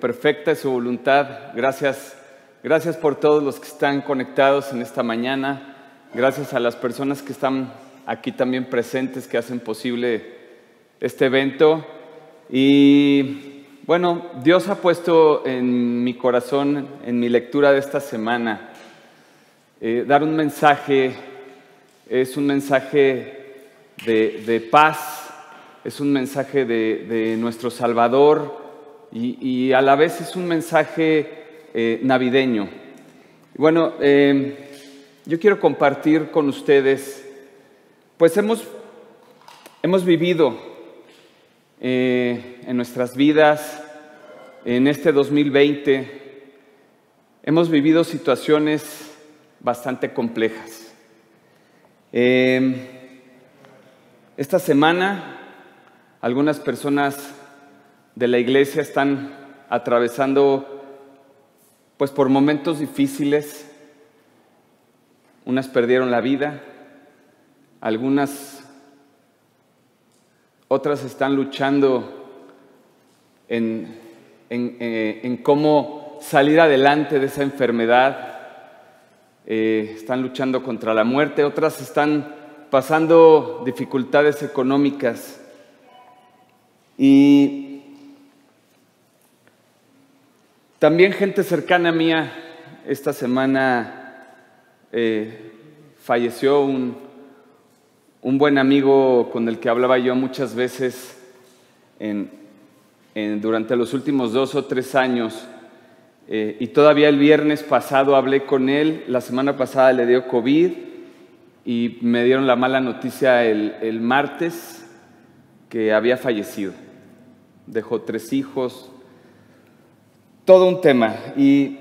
perfecta es su voluntad. Gracias, gracias por todos los que están conectados en esta mañana. Gracias a las personas que están aquí también presentes, que hacen posible este evento. Y bueno, Dios ha puesto en mi corazón, en mi lectura de esta semana, eh, dar un mensaje, es un mensaje de, paz, es un mensaje de nuestro Salvador y, a la vez es un mensaje eh, navideño. Bueno, eh, yo quiero compartir con ustedes, pues hemos, hemos vivido eh, en nuestras vidas, en este 2020, hemos vivido situaciones bastante complejas. esta semana algunas personas de la iglesia están atravesando pues por momentos difíciles. Unas perdieron la vida, algunas otras están luchando en, eh, cómo salir adelante de esa enfermedad, eh, están luchando contra la muerte, otras están pasando dificultades económicas. Y También gente cercana mía, esta semana eh, falleció un, buen amigo con el que hablaba yo muchas veces durante los últimos dos o tres años. Eh, y todavía el viernes pasado hablé con él, la semana pasada le dio COVID y me dieron la mala noticia el, el martes que había fallecido. Dejó tres hijos, todo un tema. Y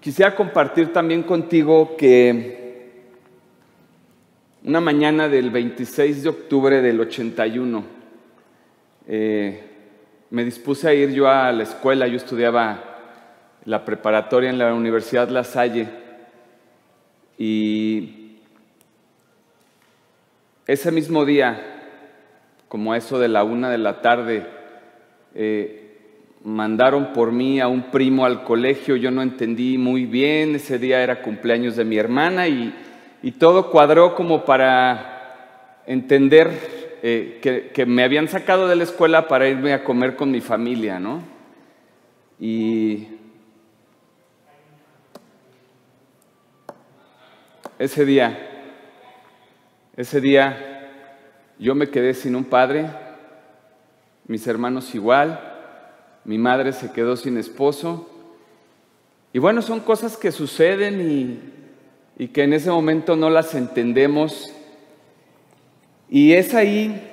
quisiera compartir también contigo que una mañana del 26 de octubre del 81, eh, me dispuse a ir yo a la escuela, yo estudiaba la preparatoria en la Universidad La Salle y ese mismo día, como eso de la una de la tarde, eh, mandaron por mí a un primo al colegio, yo no entendí muy bien, ese día era cumpleaños de mi hermana y, todo cuadró como para entender eh, que, que, me habían sacado de la escuela para irme a comer con mi familia, ¿no? Y ese día, ese día yo me quedé sin un padre, mis hermanos igual, mi madre se quedó sin esposo. Y bueno, son cosas que suceden y, que en ese momento no las entendemos. Y es ahí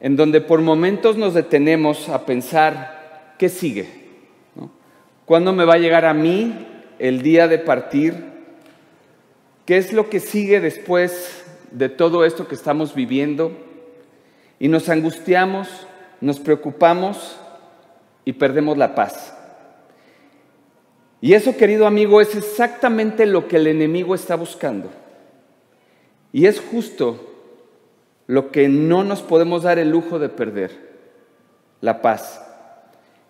en donde por momentos nos detenemos a pensar, ¿qué sigue? ¿Cuándo me va a llegar a mí el día de partir? ¿Qué es lo que sigue después de todo esto que estamos viviendo? Y nos angustiamos, nos preocupamos y perdemos la paz. Y eso, querido amigo, es exactamente lo que el enemigo está buscando. Y es justo lo que no nos podemos dar el lujo de perder, la paz.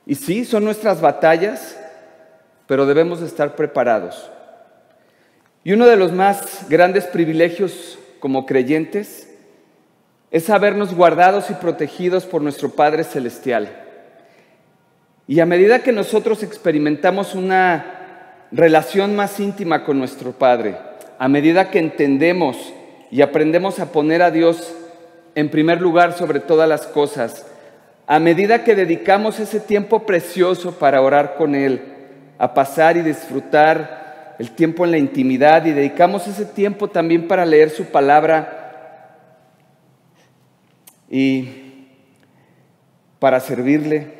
Y sí, son nuestras batallas, pero debemos de estar preparados. Y uno de los más grandes privilegios como creyentes es sabernos guardados y protegidos por nuestro Padre Celestial. Y a medida que nosotros experimentamos una relación más íntima con nuestro Padre, a medida que entendemos y aprendemos a poner a Dios en primer lugar sobre todas las cosas, a medida que dedicamos ese tiempo precioso para orar con Él, a pasar y disfrutar el tiempo en la intimidad y dedicamos ese tiempo también para leer su palabra y para servirle,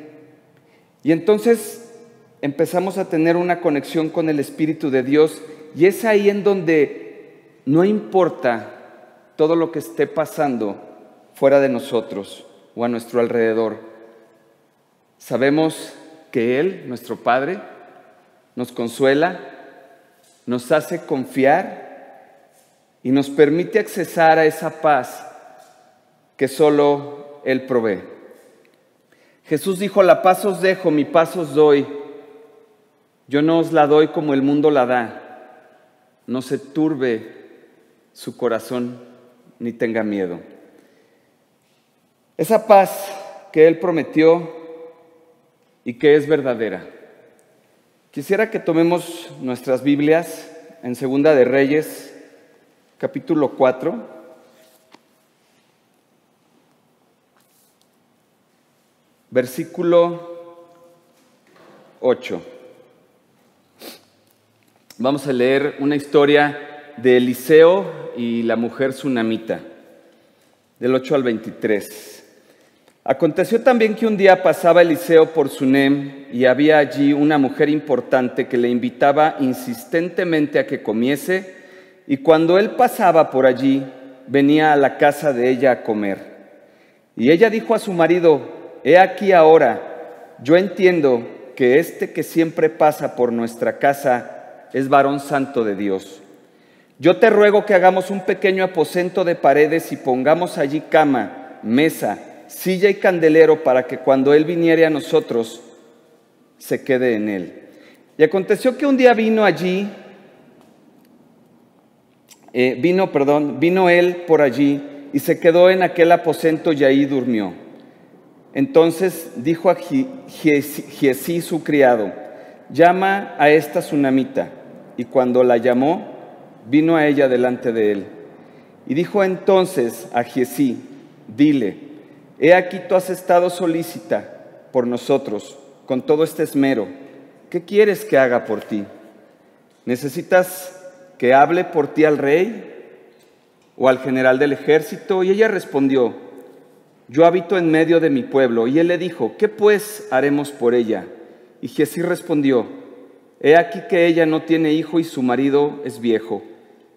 y entonces empezamos a tener una conexión con el Espíritu de Dios y es ahí en donde no importa todo lo que esté pasando fuera de nosotros o a nuestro alrededor. Sabemos que Él, nuestro Padre, nos consuela, nos hace confiar y nos permite accesar a esa paz que solo Él provee. Jesús dijo, la paz os dejo, mi paz os doy. Yo no os la doy como el mundo la da. No se turbe su corazón ni tenga miedo. Esa paz que Él prometió y que es verdadera. Quisiera que tomemos nuestras Biblias en Segunda de Reyes, capítulo 4. Versículo 8. Vamos a leer una historia de Eliseo y la mujer tsunamita, del 8 al 23. Aconteció también que un día pasaba Eliseo por Sunem y había allí una mujer importante que le invitaba insistentemente a que comiese y cuando él pasaba por allí venía a la casa de ella a comer. Y ella dijo a su marido, he aquí ahora, yo entiendo que este que siempre pasa por nuestra casa es varón santo de Dios. Yo te ruego que hagamos un pequeño aposento de paredes y pongamos allí cama, mesa, silla y candelero para que cuando Él viniere a nosotros, se quede en Él. Y aconteció que un día vino allí, eh, vino, perdón, vino Él por allí y se quedó en aquel aposento y ahí durmió. Entonces dijo a Giesí su criado, llama a esta tsunamita. Y cuando la llamó, vino a ella delante de él. Y dijo entonces a Giesí, dile, He aquí tú has estado solícita por nosotros con todo este esmero. ¿Qué quieres que haga por ti? ¿Necesitas que hable por ti al rey o al general del ejército? Y ella respondió, yo habito en medio de mi pueblo. Y él le dijo, ¿qué pues haremos por ella? Y Jesús respondió, he aquí que ella no tiene hijo y su marido es viejo.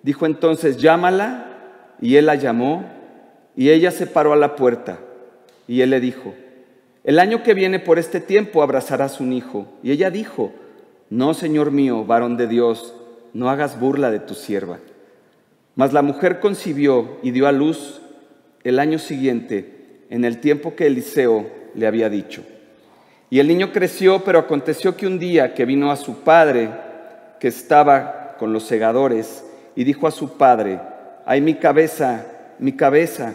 Dijo entonces, llámala. Y él la llamó y ella se paró a la puerta. Y él le dijo, el año que viene por este tiempo abrazarás un hijo. Y ella dijo, no, Señor mío, varón de Dios, no hagas burla de tu sierva. Mas la mujer concibió y dio a luz el año siguiente, en el tiempo que Eliseo le había dicho. Y el niño creció, pero aconteció que un día que vino a su padre, que estaba con los segadores, y dijo a su padre, ay mi cabeza, mi cabeza,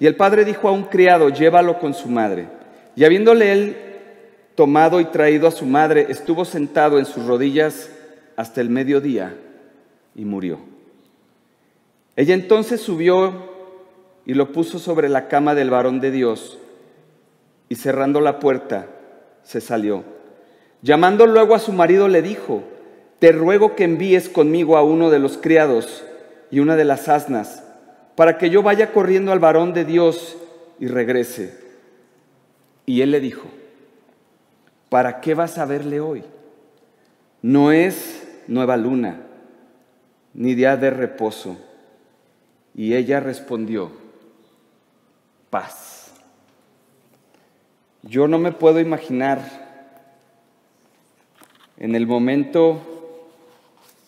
y el padre dijo a un criado, llévalo con su madre. Y habiéndole él tomado y traído a su madre, estuvo sentado en sus rodillas hasta el mediodía y murió. Ella entonces subió y lo puso sobre la cama del varón de Dios y cerrando la puerta se salió. Llamando luego a su marido le dijo, te ruego que envíes conmigo a uno de los criados y una de las asnas para que yo vaya corriendo al varón de Dios y regrese. Y él le dijo, ¿para qué vas a verle hoy? No es nueva luna, ni día de reposo. Y ella respondió, paz. Yo no me puedo imaginar en el momento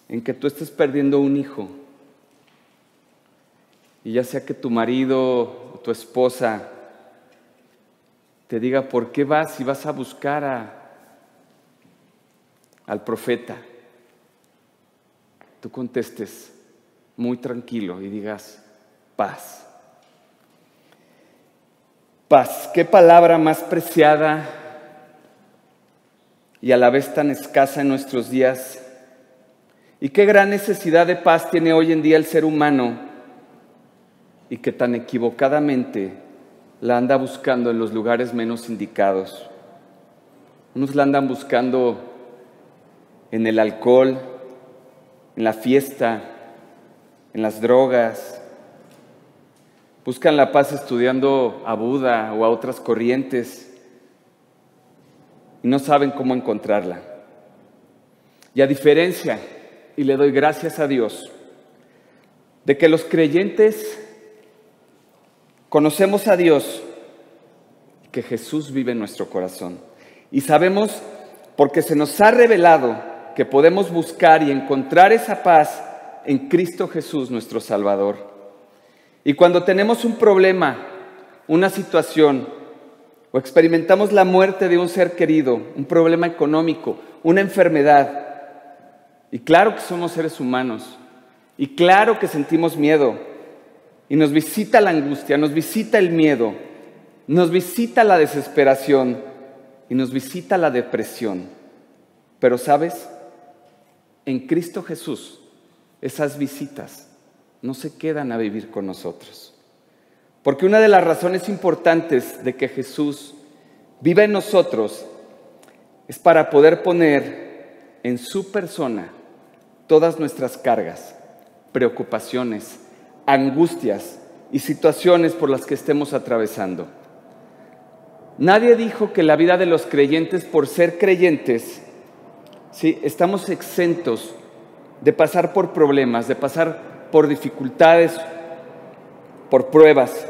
en que tú estés perdiendo un hijo, y ya sea que tu marido o tu esposa te diga, ¿por qué vas y vas a buscar a, al profeta? Tú contestes muy tranquilo y digas, paz. Paz, qué palabra más preciada y a la vez tan escasa en nuestros días. Y qué gran necesidad de paz tiene hoy en día el ser humano y que tan equivocadamente la anda buscando en los lugares menos indicados. Unos la andan buscando en el alcohol, en la fiesta, en las drogas. Buscan la paz estudiando a Buda o a otras corrientes y no saben cómo encontrarla. Y a diferencia, y le doy gracias a Dios, de que los creyentes Conocemos a Dios, que Jesús vive en nuestro corazón. Y sabemos, porque se nos ha revelado, que podemos buscar y encontrar esa paz en Cristo Jesús, nuestro Salvador. Y cuando tenemos un problema, una situación, o experimentamos la muerte de un ser querido, un problema económico, una enfermedad. Y claro que somos seres humanos, y claro que sentimos miedo, y nos visita la angustia, nos visita el miedo, nos visita la desesperación y nos visita la depresión. Pero sabes, en Cristo Jesús esas visitas no se quedan a vivir con nosotros. Porque una de las razones importantes de que Jesús viva en nosotros es para poder poner en su persona todas nuestras cargas, preocupaciones, angustias y situaciones por las que estemos atravesando. Nadie dijo que la vida de los creyentes, por ser creyentes, ¿sí? estamos exentos de pasar por problemas, de pasar por dificultades, por pruebas.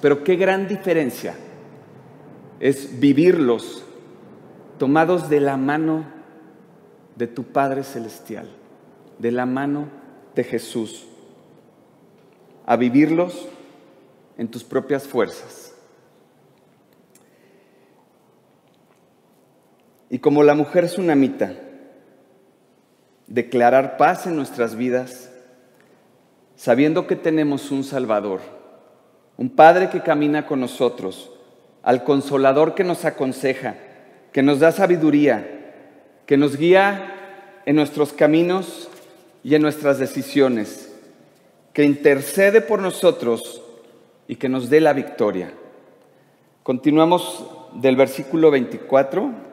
Pero qué gran diferencia es vivirlos tomados de la mano de tu Padre Celestial, de la mano de Jesús, a vivirlos en tus propias fuerzas. Y como la mujer tsunamita, declarar paz en nuestras vidas, sabiendo que tenemos un Salvador, un Padre que camina con nosotros, al Consolador que nos aconseja, que nos da sabiduría, que nos guía en nuestros caminos y en nuestras decisiones, que intercede por nosotros y que nos dé la victoria. Continuamos del versículo 24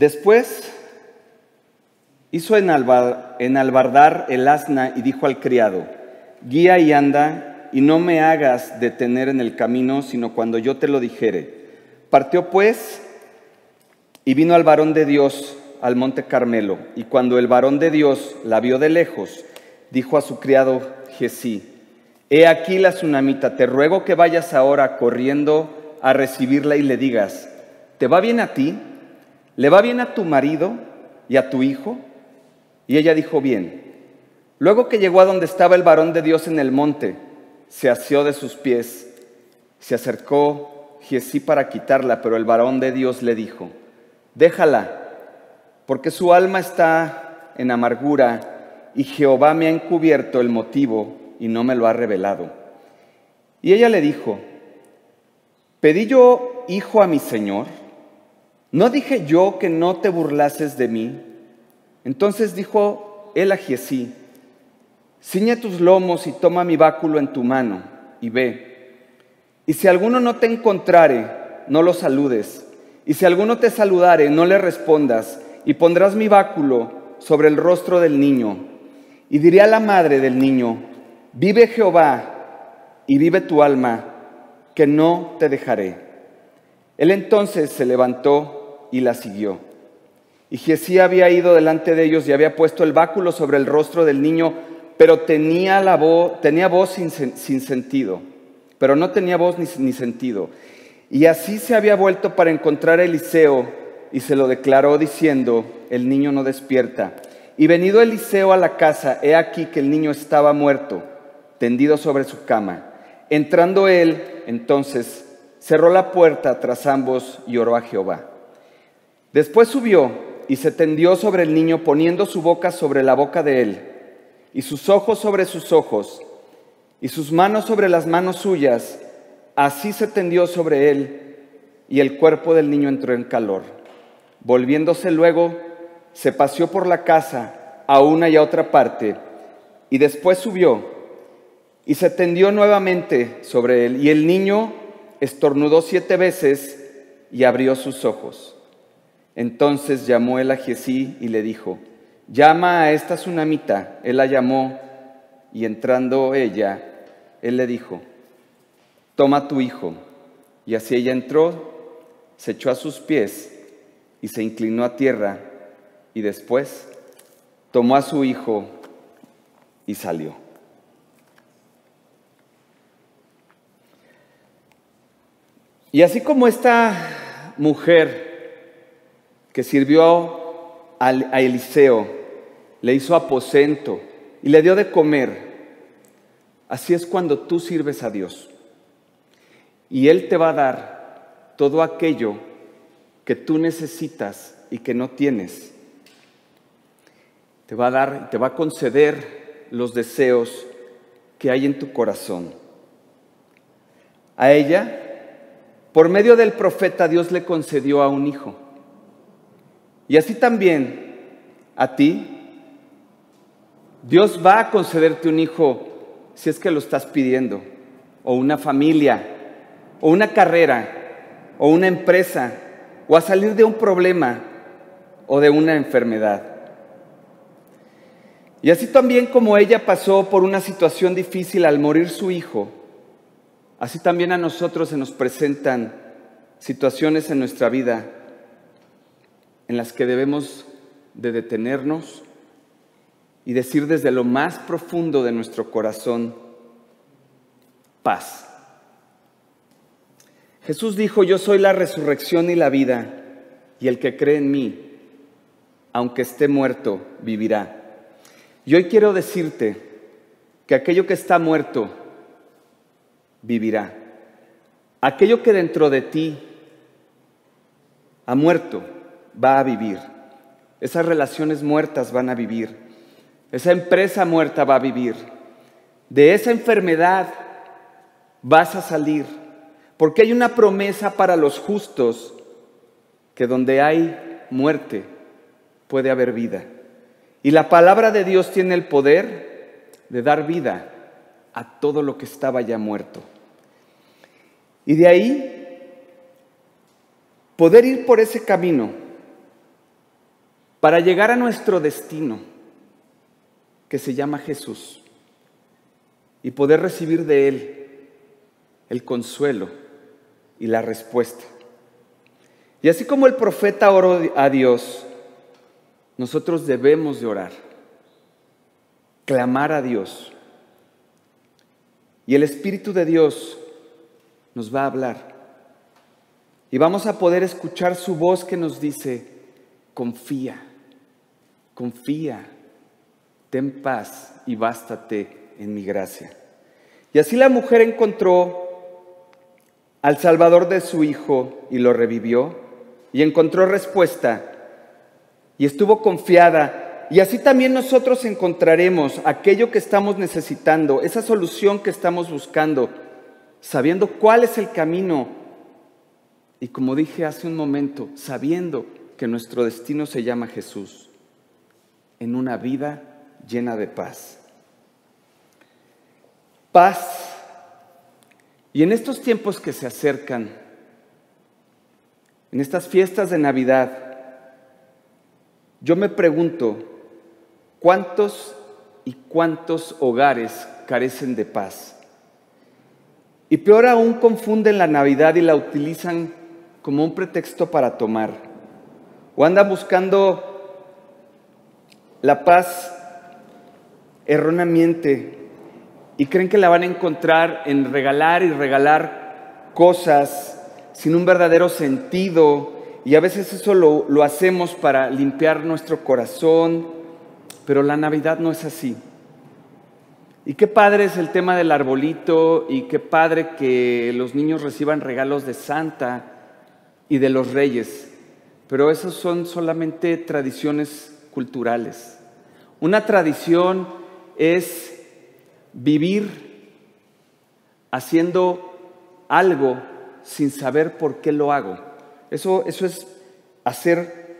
Después hizo enalbardar el asna y dijo al criado, guía y anda, y no me hagas detener en el camino, sino cuando yo te lo dijere. Partió pues y vino al varón de Dios al monte Carmelo, y cuando el varón de Dios la vio de lejos, dijo a su criado Jesí, he aquí la tsunamita, te ruego que vayas ahora corriendo a recibirla y le digas, ¿te va bien a ti? ¿Le va bien a tu marido y a tu hijo? Y ella dijo, bien. Luego que llegó a donde estaba el varón de Dios en el monte, se asió de sus pies, se acercó Giesí para quitarla, pero el varón de Dios le dijo, déjala, porque su alma está en amargura y Jehová me ha encubierto el motivo y no me lo ha revelado. Y ella le dijo, ¿pedí yo hijo a mi Señor? ¿No dije yo que no te burlases de mí? Entonces dijo él a Giesí, ciñe tus lomos y toma mi báculo en tu mano y ve. Y si alguno no te encontrare, no lo saludes. Y si alguno te saludare, no le respondas, y pondrás mi báculo sobre el rostro del niño. Y diré a la madre del niño, vive Jehová y vive tu alma, que no te dejaré. Él entonces se levantó y la siguió. Y Jesí había ido delante de ellos y había puesto el báculo sobre el rostro del niño, pero tenía, la voz, tenía voz sin, sentido, pero no tenía voz ni, ni sentido. Y así se había vuelto para encontrar a Eliseo y se lo declaró diciendo, el niño no despierta. Y venido Eliseo a la casa, he aquí que el niño estaba muerto, tendido sobre su cama. Entrando él, entonces, cerró la puerta tras ambos y oró a Jehová. Después subió y se tendió sobre el niño poniendo su boca sobre la boca de él y sus ojos sobre sus ojos y sus manos sobre las manos suyas. Así se tendió sobre él y el cuerpo del niño entró en calor. Volviéndose luego, se paseó por la casa a una y a otra parte y después subió y se tendió nuevamente sobre él y el niño estornudó siete veces y abrió sus ojos. Entonces llamó él a Giesí y le dijo, llama a esta tsunamita. Él la llamó y entrando ella, él le dijo, toma tu hijo. Y así ella entró, se echó a sus pies y se inclinó a tierra y después tomó a su hijo y salió. Y así como esta mujer que sirvió a Eliseo, le hizo aposento y le dio de comer, así es cuando tú sirves a Dios. Y Él te va a dar todo aquello que tú necesitas y que no tienes. Te va a dar, te va a conceder los deseos que hay en tu corazón. A ella, por medio del profeta, Dios le concedió a un hijo. Y así también a ti, Dios va a concederte un hijo si es que lo estás pidiendo, o una familia, o una carrera, o una empresa, o a salir de un problema o de una enfermedad. Y así también como ella pasó por una situación difícil al morir su hijo, así también a nosotros se nos presentan situaciones en nuestra vida en las que debemos de detenernos y decir desde lo más profundo de nuestro corazón, paz. Jesús dijo, yo soy la resurrección y la vida, y el que cree en mí, aunque esté muerto, vivirá. Y hoy quiero decirte que aquello que está muerto, vivirá. Aquello que dentro de ti ha muerto, va a vivir. Esas relaciones muertas van a vivir. Esa empresa muerta va a vivir. De esa enfermedad vas a salir. Porque hay una promesa para los justos que donde hay muerte puede haber vida. Y la palabra de Dios tiene el poder de dar vida a todo lo que estaba ya muerto. Y de ahí poder ir por ese camino para llegar a nuestro destino que se llama Jesús y poder recibir de Él el consuelo y la respuesta. Y así como el profeta oró a Dios, nosotros debemos de orar, clamar a Dios. Y el Espíritu de Dios nos va a hablar. Y vamos a poder escuchar su voz que nos dice, confía, confía, ten paz y bástate en mi gracia. Y así la mujer encontró al Salvador de su hijo y lo revivió y encontró respuesta y estuvo confiada. Y así también nosotros encontraremos aquello que estamos necesitando, esa solución que estamos buscando, sabiendo cuál es el camino. Y como dije hace un momento, sabiendo que nuestro destino se llama Jesús, en una vida llena de paz. Paz. Y en estos tiempos que se acercan, en estas fiestas de Navidad, yo me pregunto, ¿cuántos y cuántos hogares carecen de paz? Y peor aún confunden la Navidad y la utilizan como un pretexto para tomar. O andan buscando la paz erróneamente. Y creen que la van a encontrar en regalar y regalar cosas sin un verdadero sentido. Y a veces eso lo, lo hacemos para limpiar nuestro corazón, pero la Navidad no es así. Y qué padre es el tema del arbolito. Y qué padre que los niños reciban regalos de Santa y de los reyes, pero esas son solamente tradiciones culturales. Una tradición es vivir haciendo algo sin saber por qué lo hago. Eso, eso es hacer,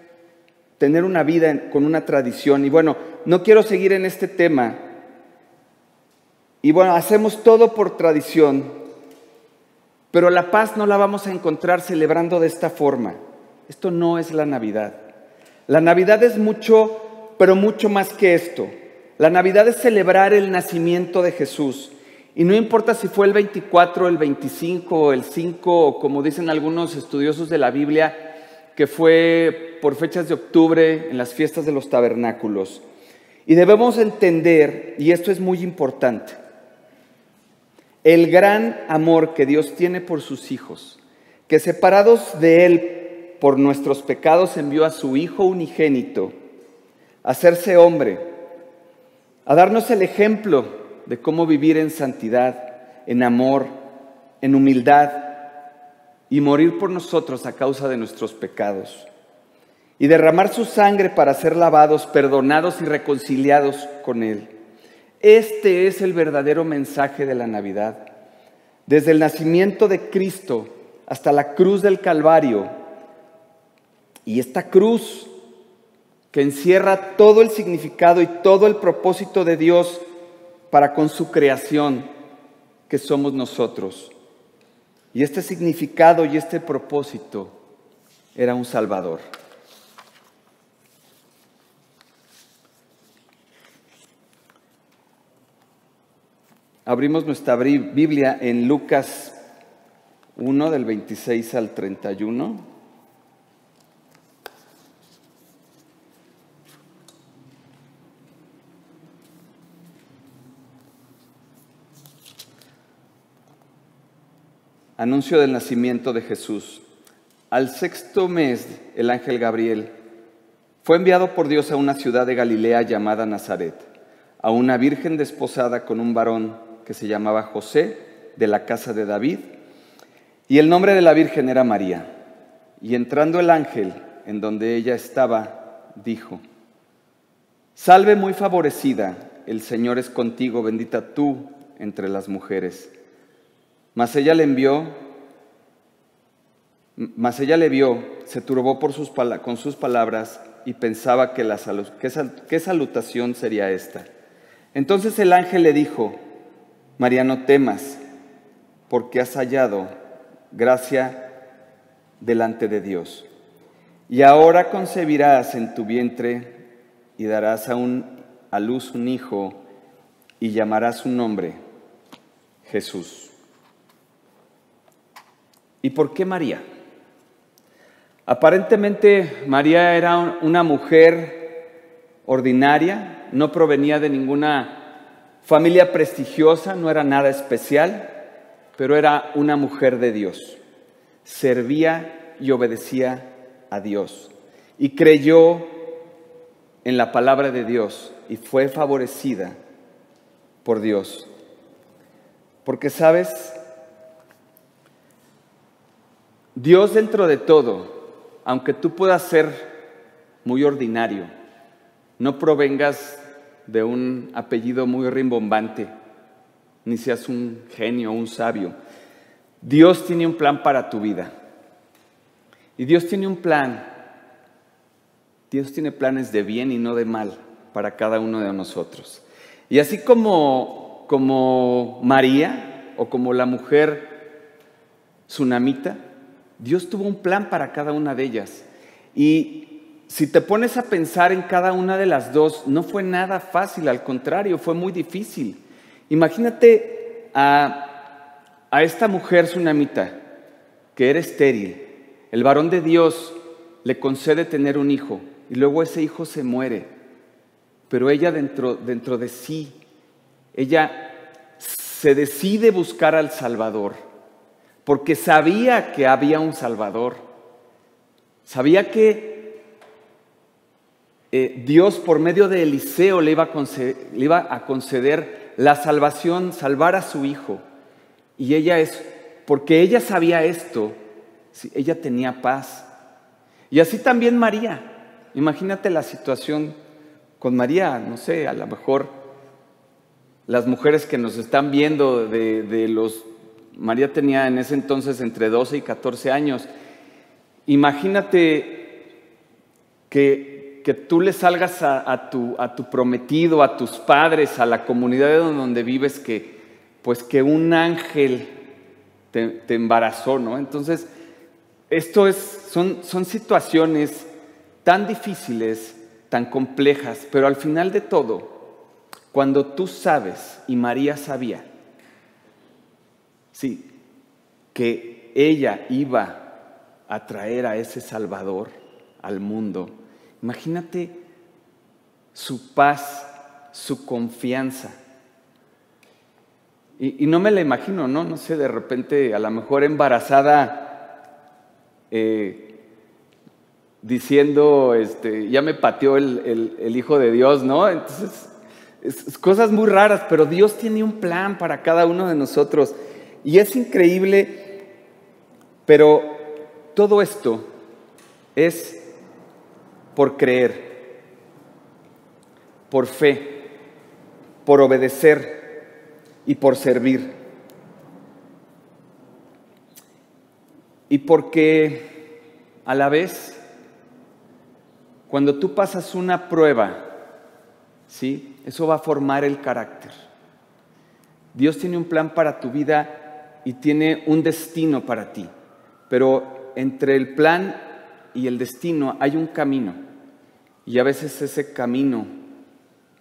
tener una vida con una tradición. Y bueno, no quiero seguir en este tema. Y bueno, hacemos todo por tradición, pero la paz no la vamos a encontrar celebrando de esta forma. Esto no es la Navidad. La Navidad es mucho, pero mucho más que esto. La Navidad es celebrar el nacimiento de Jesús. Y no importa si fue el 24, el 25 o el 5, o como dicen algunos estudiosos de la Biblia, que fue por fechas de octubre en las fiestas de los tabernáculos. Y debemos entender, y esto es muy importante, el gran amor que Dios tiene por sus hijos, que separados de Él por nuestros pecados envió a su Hijo unigénito a hacerse hombre, a darnos el ejemplo de cómo vivir en santidad, en amor, en humildad y morir por nosotros a causa de nuestros pecados y derramar su sangre para ser lavados, perdonados y reconciliados con Él. Este es el verdadero mensaje de la Navidad. Desde el nacimiento de Cristo hasta la cruz del Calvario. Y esta cruz que encierra todo el significado y todo el propósito de Dios para con su creación, que somos nosotros. Y este significado y este propósito era un Salvador. Abrimos nuestra Biblia en Lucas 1 del 26 al 31. Anuncio del nacimiento de Jesús. Al sexto mes, el ángel Gabriel fue enviado por Dios a una ciudad de Galilea llamada Nazaret, a una virgen desposada con un varón que se llamaba José, de la casa de David, y el nombre de la Virgen era María. Y entrando el ángel en donde ella estaba, dijo, Salve muy favorecida, el Señor es contigo, bendita tú entre las mujeres. Mas ella le envió, mas ella le vio, se turbó por sus, con sus palabras y pensaba que la qué salutación sería esta. Entonces el ángel le dijo, María, no temas, porque has hallado gracia delante de Dios. Y ahora concebirás en tu vientre y darás a, a luz un hijo y llamarás su nombre Jesús. ¿Y por qué María? Aparentemente María era una mujer ordinaria, no provenía de ninguna Familia prestigiosa, no era nada especial, pero era una mujer de Dios. Servía y obedecía a Dios. Y creyó en la palabra de Dios y fue favorecida por Dios. Porque sabes, Dios dentro de todo, aunque tú puedas ser muy ordinario, no provengas de un apellido muy rimbombante, ni seas un genio, un sabio. Dios tiene un plan para tu vida. Y Dios tiene un plan. Dios tiene planes de bien y no de mal para cada uno de nosotros. Y así como, como María o como la mujer tsunamita, Dios tuvo un plan para cada una de ellas. Y si te pones a pensar en cada una de las dos, no fue nada fácil, al contrario, fue muy difícil. Imagínate a, a esta mujer tsunamita que era estéril. El varón de Dios le concede tener un hijo y luego ese hijo se muere. Pero ella dentro, dentro de sí, ella se decide buscar al Salvador, porque sabía que había un Salvador. Sabía que eh, Dios por medio de Eliseo le iba, a conceder, la salvación, salvar a su hijo. Y ella es, porque ella sabía esto, ella tenía paz. Y así también María. Imagínate la situación con María, no sé, a lo mejor las mujeres que nos están viendo de los... María tenía en ese entonces entre 12 y 14 años. Imagínate que que tú le salgas a, tu, a, tu, prometido, a tus padres, a la comunidad donde vives, que pues que un ángel te, embarazó, ¿no? Entonces, esto es, son, son situaciones tan difíciles, tan complejas, pero al final de todo, cuando tú sabes, y María sabía, sí, que ella iba a traer a ese Salvador al mundo, Imagínate su paz, su confianza. Y, no me la imagino, ¿no? No sé, de repente, a lo mejor embarazada eh, diciendo, este, ya me pateó el, Hijo de Dios, ¿no? Entonces, es, cosas muy raras, pero Dios tiene un plan para cada uno de nosotros. Y es increíble, pero todo esto es por creer, por fe, por obedecer y por servir. Y porque a la vez, cuando tú pasas una prueba, ¿sí? Eso va a formar el carácter. Dios tiene un plan para tu vida y tiene un destino para ti, pero entre el plan y el destino hay un camino y a veces ese camino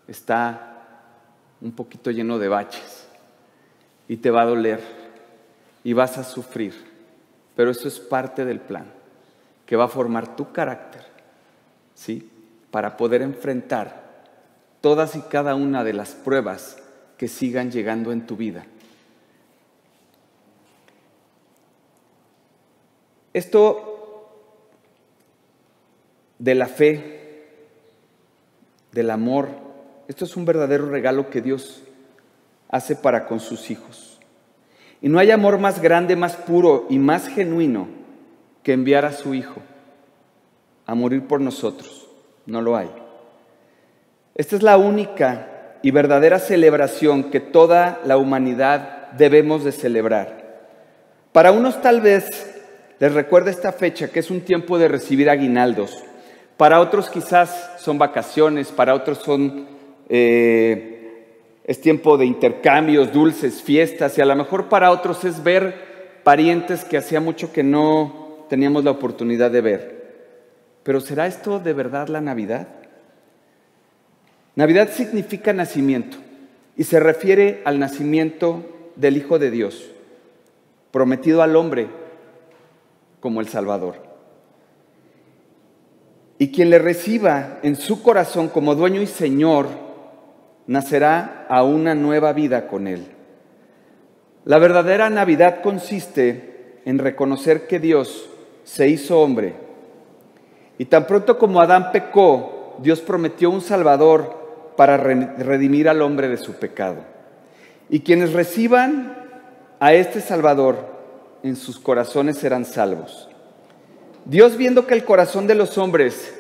está un poquito lleno de baches y te va a doler y vas a sufrir pero eso es parte del plan que va a formar tu carácter, ¿sí? Para poder enfrentar todas y cada una de las pruebas que sigan llegando en tu vida. Esto de la fe, del amor, esto es un verdadero regalo que Dios hace para con sus hijos. Y no hay amor más grande, más puro y más genuino que enviar a su Hijo a morir por nosotros. No lo hay. Esta es la única y verdadera celebración que toda la humanidad debemos de celebrar. Para unos tal vez les recuerda esta fecha que es un tiempo de recibir aguinaldos. Para otros quizás son vacaciones, para otros son eh, es tiempo de intercambios, dulces, fiestas y a lo mejor para otros es ver parientes que hacía mucho que no teníamos la oportunidad de ver. Pero ¿será esto de verdad la Navidad? Navidad significa nacimiento y se refiere al nacimiento del Hijo de Dios, prometido al hombre como el Salvador. Y quien le reciba en su corazón como dueño y Señor, nacerá a una nueva vida con Él. La verdadera Navidad consiste en reconocer que Dios se hizo hombre. Y tan pronto como Adán pecó, Dios prometió un Salvador para redimir al hombre de su pecado. Y quienes reciban a este Salvador en sus corazones serán salvos. Dios viendo que el corazón de los hombres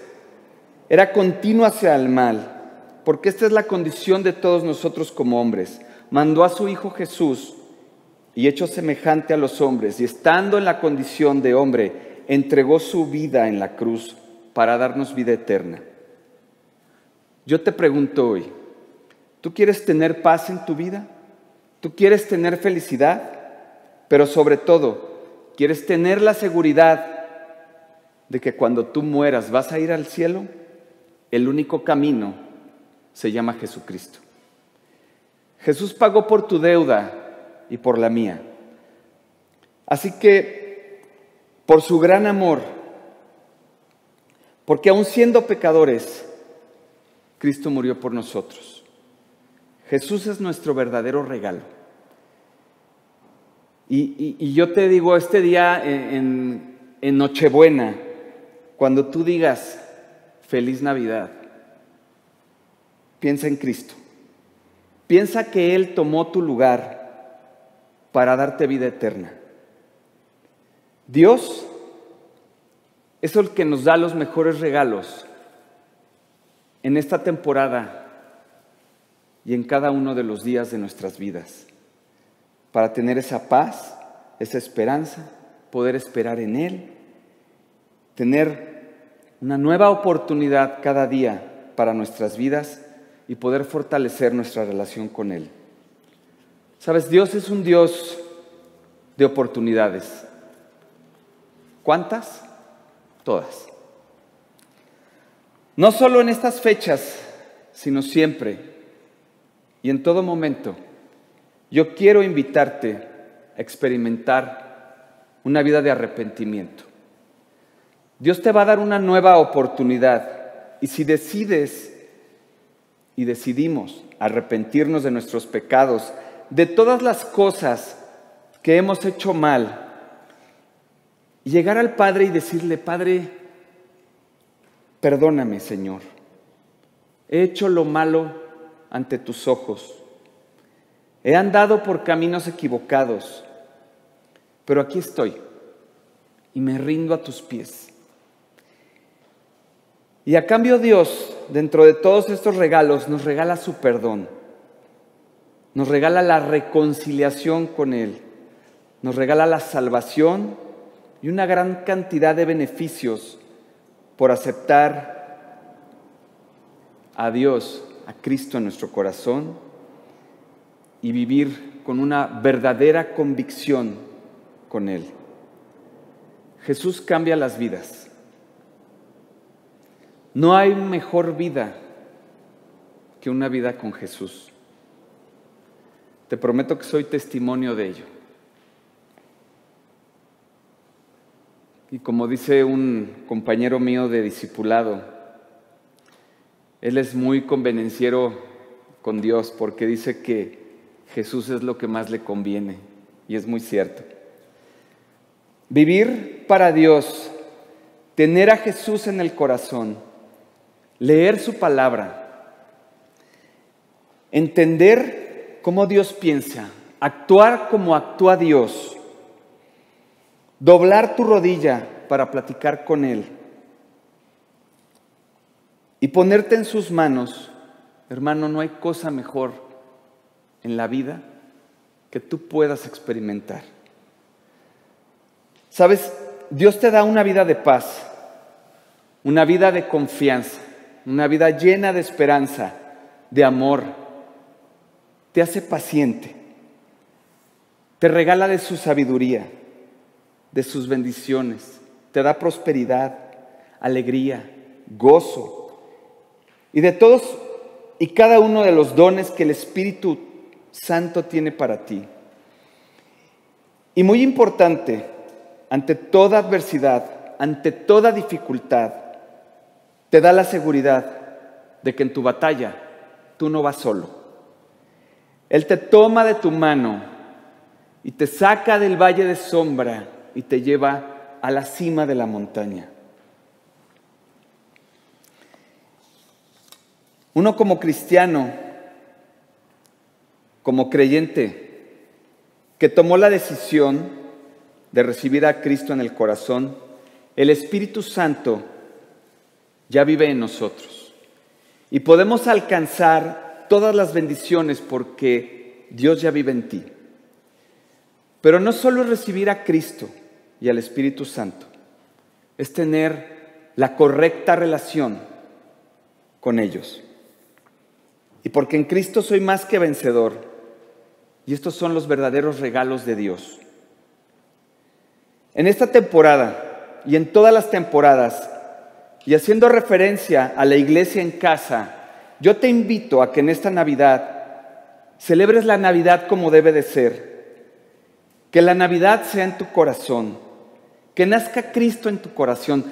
era continuo hacia el mal, porque esta es la condición de todos nosotros como hombres. Mandó a su Hijo Jesús y hecho semejante a los hombres, y estando en la condición de hombre, entregó su vida en la cruz para darnos vida eterna. Yo te pregunto hoy, ¿tú quieres tener paz en tu vida? ¿Tú quieres tener felicidad? Pero sobre todo, ¿quieres tener la seguridad de que cuando tú mueras vas a ir al cielo? El único camino se llama Jesucristo. Jesús pagó por tu deuda y por la mía. Así que, por su gran amor, porque aun siendo pecadores, Cristo murió por nosotros. Jesús es nuestro verdadero regalo. Y, yo te digo, este día en, en Nochebuena, cuando tú digas feliz Navidad, Piensa en Cristo. Piensa que Él tomó tu lugar para darte vida eterna. Dios es el que nos da los mejores regalos en esta temporada y en cada uno de los días de nuestras vidas, para tener esa paz, esa esperanza, poder esperar en Él, tener una nueva oportunidad cada día para nuestras vidas y poder fortalecer nuestra relación con Él. Sabes, Dios es un Dios de oportunidades. ¿Cuántas? Todas. No solo en estas fechas, sino siempre y en todo momento. Yo quiero invitarte a experimentar una vida de arrepentimiento. Dios te va a dar una nueva oportunidad y si decides y decidimos arrepentirnos de nuestros pecados, de todas las cosas que hemos hecho mal, llegar al Padre y decirle, Padre, perdóname, Señor. He hecho lo malo ante tus ojos. He andado por caminos equivocados, pero aquí estoy y me rindo a tus pies. Y a cambio Dios, dentro de todos estos regalos, nos regala su perdón, nos regala la reconciliación con Él, nos regala la salvación y una gran cantidad de beneficios por aceptar a Dios, a Cristo en nuestro corazón y vivir con una verdadera convicción con Él. Jesús cambia las vidas. No hay mejor vida que una vida con Jesús. Te prometo que soy testimonio de ello. Y como dice un compañero mío de discipulado, él es muy convenenciero con Dios porque dice que Jesús es lo que más le conviene. Y es muy cierto. Vivir para Dios, tener a Jesús en el corazón, leer su palabra, entender cómo Dios piensa, actuar como actúa Dios, doblar tu rodilla para platicar con Él y ponerte en sus manos, hermano, no hay cosa mejor en la vida que tú puedas experimentar. Sabes, Dios te da una vida de paz, una vida de confianza, una vida llena de esperanza, de amor. Te hace paciente. Te regala de su sabiduría, de sus bendiciones. Te da prosperidad, alegría, gozo. Y de todos y cada uno de los dones que el Espíritu Santo tiene para ti. Y muy importante, ante toda adversidad, ante toda dificultad, te da la seguridad de que en tu batalla tú no vas solo. Él te toma de tu mano y te saca del valle de sombra y te lleva a la cima de la montaña. Uno como cristiano, como creyente, que tomó la decisión de recibir a Cristo en el corazón, el Espíritu Santo ya vive en nosotros. Y podemos alcanzar todas las bendiciones porque Dios ya vive en ti. Pero no solo es recibir a Cristo y al Espíritu Santo, es tener la correcta relación con ellos. Y porque en Cristo soy más que vencedor, y estos son los verdaderos regalos de Dios. En esta temporada y en todas las temporadas, y haciendo referencia a la iglesia en casa, yo te invito a que en esta Navidad celebres la Navidad como debe de ser. Que la Navidad sea en tu corazón. Que nazca Cristo en tu corazón.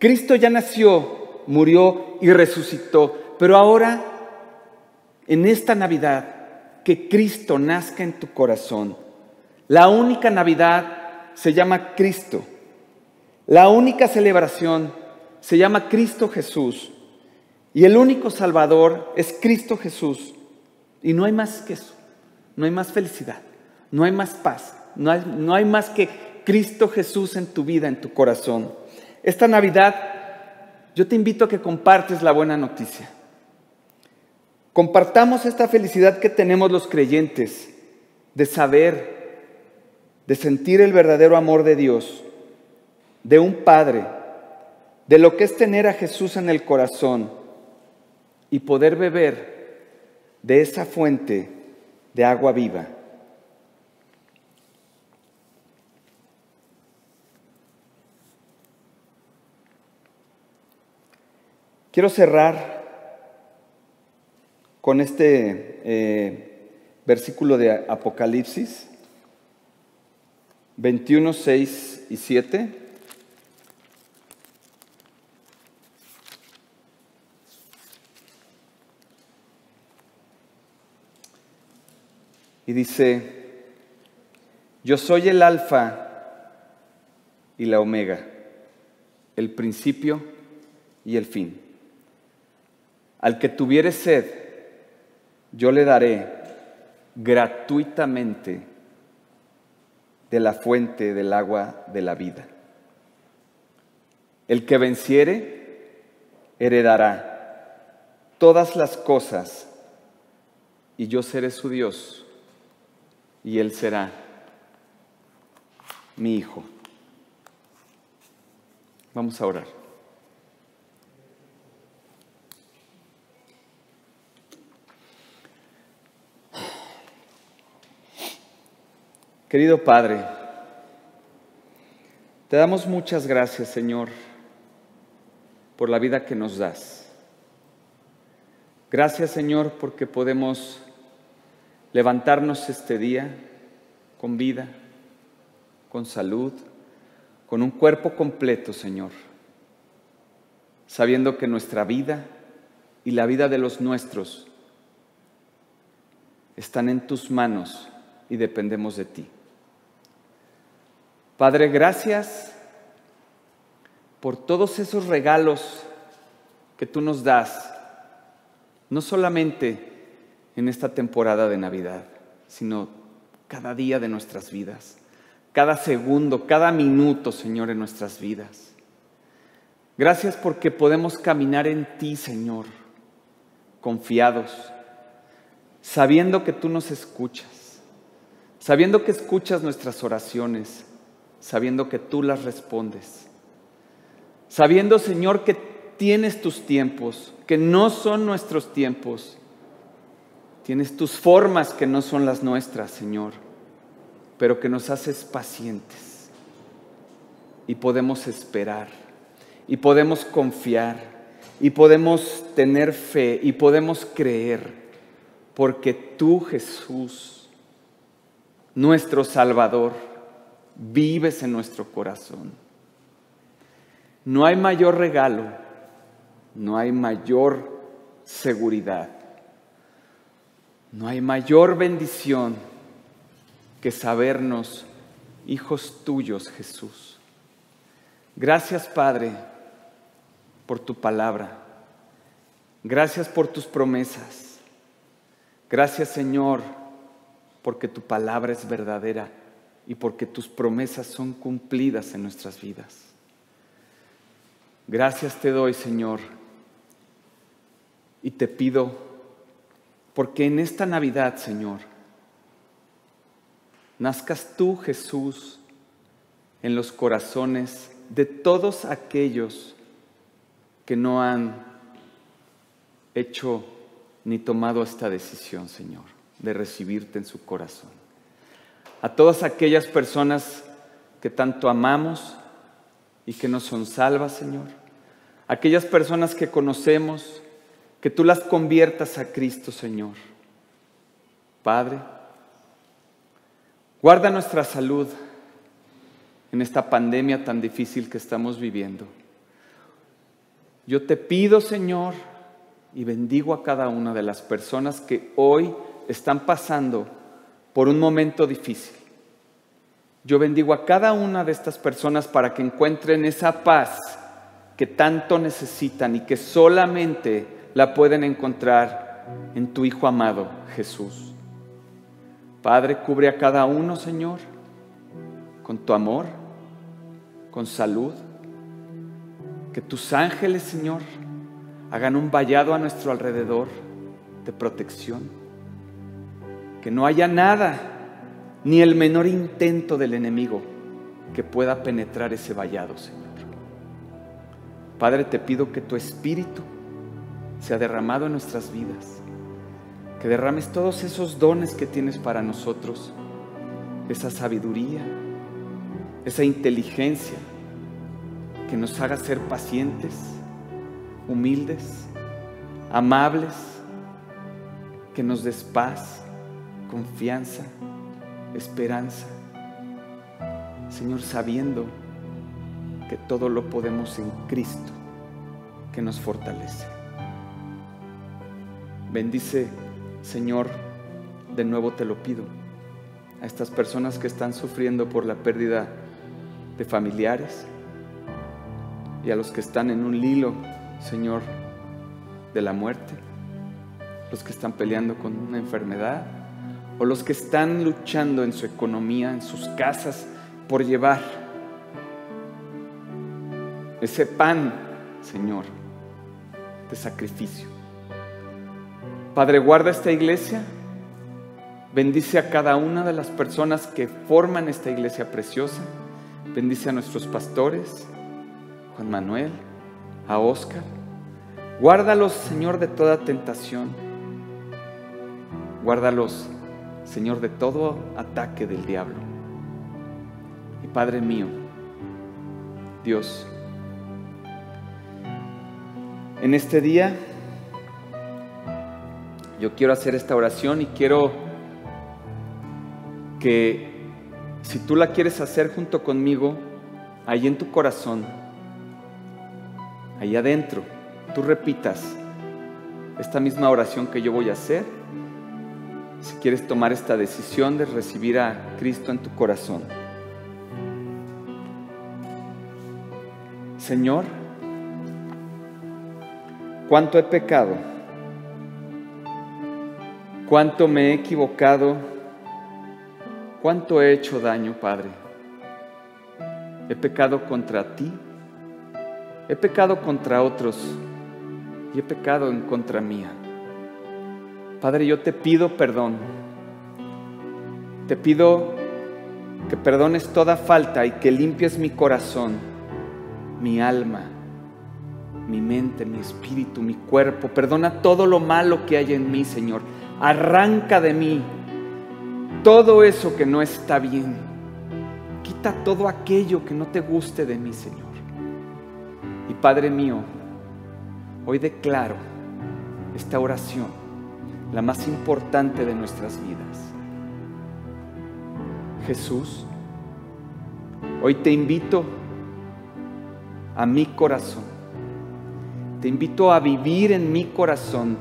Cristo ya nació, murió y resucitó. Pero ahora, en esta Navidad, que Cristo nazca en tu corazón. La única Navidad se llama Cristo. La única celebración se llama Cristo Jesús. Y el único Salvador es Cristo Jesús. Y no hay más que eso. No hay más felicidad. No hay más paz. No hay, no hay más que Cristo Jesús en tu vida, en tu corazón. Esta Navidad yo te invito a que compartes la buena noticia. Compartamos esta felicidad que tenemos los creyentes de saber, de sentir el verdadero amor de Dios, de un Padre de lo que es tener a Jesús en el corazón y poder beber de esa fuente de agua viva. Quiero cerrar con este eh, versículo de Apocalipsis 21, 6 y 7. Y dice, yo soy el alfa y la omega, el principio y el fin. Al que tuviere sed, yo le daré gratuitamente de la fuente del agua de la vida. El que venciere, heredará todas las cosas, y yo seré su Dios, y él será mi hijo. Vamos a orar. Querido Padre, te damos muchas gracias, Señor, por la vida que nos das. Gracias, Señor, porque podemos levantarnos este día con vida, con salud, con un cuerpo completo, Señor, sabiendo que nuestra vida y la vida de los nuestros están en tus manos y dependemos de ti. Padre, gracias por todos esos regalos que tú nos das, no solamente en esta temporada de Navidad, sino cada día de nuestras vidas, cada segundo, cada minuto, Señor, en nuestras vidas. Gracias porque podemos caminar en ti, Señor, confiados, sabiendo que tú nos escuchas, sabiendo que escuchas nuestras oraciones sabiendo que tú las respondes. Sabiendo, Señor, que tienes tus tiempos, que no son nuestros tiempos. Tienes tus formas que no son las nuestras, Señor, pero que nos haces pacientes. Y podemos esperar, y podemos confiar, y podemos tener fe, y podemos creer, porque tú, Jesús, nuestro Salvador, vives en nuestro corazón. No hay mayor regalo, no hay mayor seguridad, no hay mayor bendición que sabernos hijos tuyos, Jesús. Gracias, Padre, por tu palabra. Gracias por tus promesas. Gracias, Señor, porque tu palabra es verdadera y porque tus promesas son cumplidas en nuestras vidas. Gracias te doy, Señor, y te pido, porque en esta Navidad, Señor, nazcas tú, Jesús, en los corazones de todos aquellos que no han hecho ni tomado esta decisión, Señor, de recibirte en su corazón a todas aquellas personas que tanto amamos y que no son salvas, Señor. Aquellas personas que conocemos, que tú las conviertas a Cristo, Señor. Padre, guarda nuestra salud en esta pandemia tan difícil que estamos viviendo. Yo te pido, Señor, y bendigo a cada una de las personas que hoy están pasando por un momento difícil. Yo bendigo a cada una de estas personas para que encuentren esa paz que tanto necesitan y que solamente la pueden encontrar en tu Hijo amado, Jesús. Padre, cubre a cada uno, Señor, con tu amor, con salud. Que tus ángeles, Señor, hagan un vallado a nuestro alrededor de protección que no haya nada, ni el menor intento del enemigo que pueda penetrar ese vallado, Señor. Padre, te pido que tu espíritu sea derramado en nuestras vidas, que derrames todos esos dones que tienes para nosotros, esa sabiduría, esa inteligencia, que nos haga ser pacientes, humildes, amables, que nos des paz, confianza, esperanza. Señor, sabiendo que todo lo podemos en Cristo, que nos fortalece. Bendice, Señor, de nuevo te lo pido, a estas personas que están sufriendo por la pérdida de familiares y a los que están en un hilo, Señor, de la muerte, los que están peleando con una enfermedad o los que están luchando en su economía, en sus casas, por llevar ese pan, Señor, de sacrificio. Padre, guarda esta iglesia, bendice a cada una de las personas que forman esta iglesia preciosa, bendice a nuestros pastores, Juan Manuel, a Oscar. Guárdalos, Señor, de toda tentación. Guárdalos, Señor, de todo ataque del diablo. Y Padre mío, Dios, en este día yo quiero hacer esta oración y quiero que si tú la quieres hacer junto conmigo, ahí en tu corazón, ahí adentro, tú repitas esta misma oración que yo voy a hacer. Si quieres tomar esta decisión de recibir a Cristo en tu corazón. Señor, cuánto he pecado, cuánto me he equivocado, cuánto he hecho daño, Padre. He pecado contra ti He pecado contra otros y he pecado en contra mía. Padre, yo te pido perdón. Te pido que perdones toda falta y que limpies mi corazón, mi alma, mi mente, mi espíritu, mi cuerpo. Perdona todo lo malo que hay en mí, Señor. Arranca de mí todo eso que no está bien. Quita todo aquello que no te guste de mí, Señor. Y Padre mío, hoy declaro esta oración, la más importante de nuestras vidas. Jesús, hoy te invito a mi corazón. Te invito a vivir en mi corazón.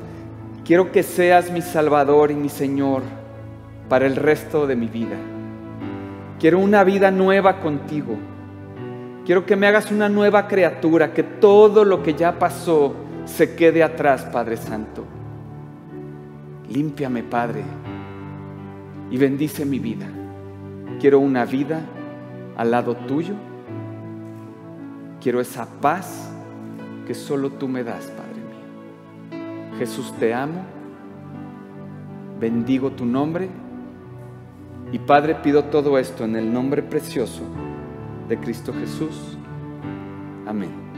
Quiero que seas mi Salvador y mi Señor para el resto de mi vida. Quiero una vida nueva contigo. Quiero que me hagas una nueva criatura, que todo lo que ya pasó se quede atrás, Padre Santo. Límpiame, Padre, y bendice mi vida. Quiero una vida al lado tuyo. Quiero esa paz que solo tú me das, Padre mío. Jesús, te amo. Bendigo tu nombre. Y Padre, pido todo esto en el nombre precioso de Cristo Jesús. Amén.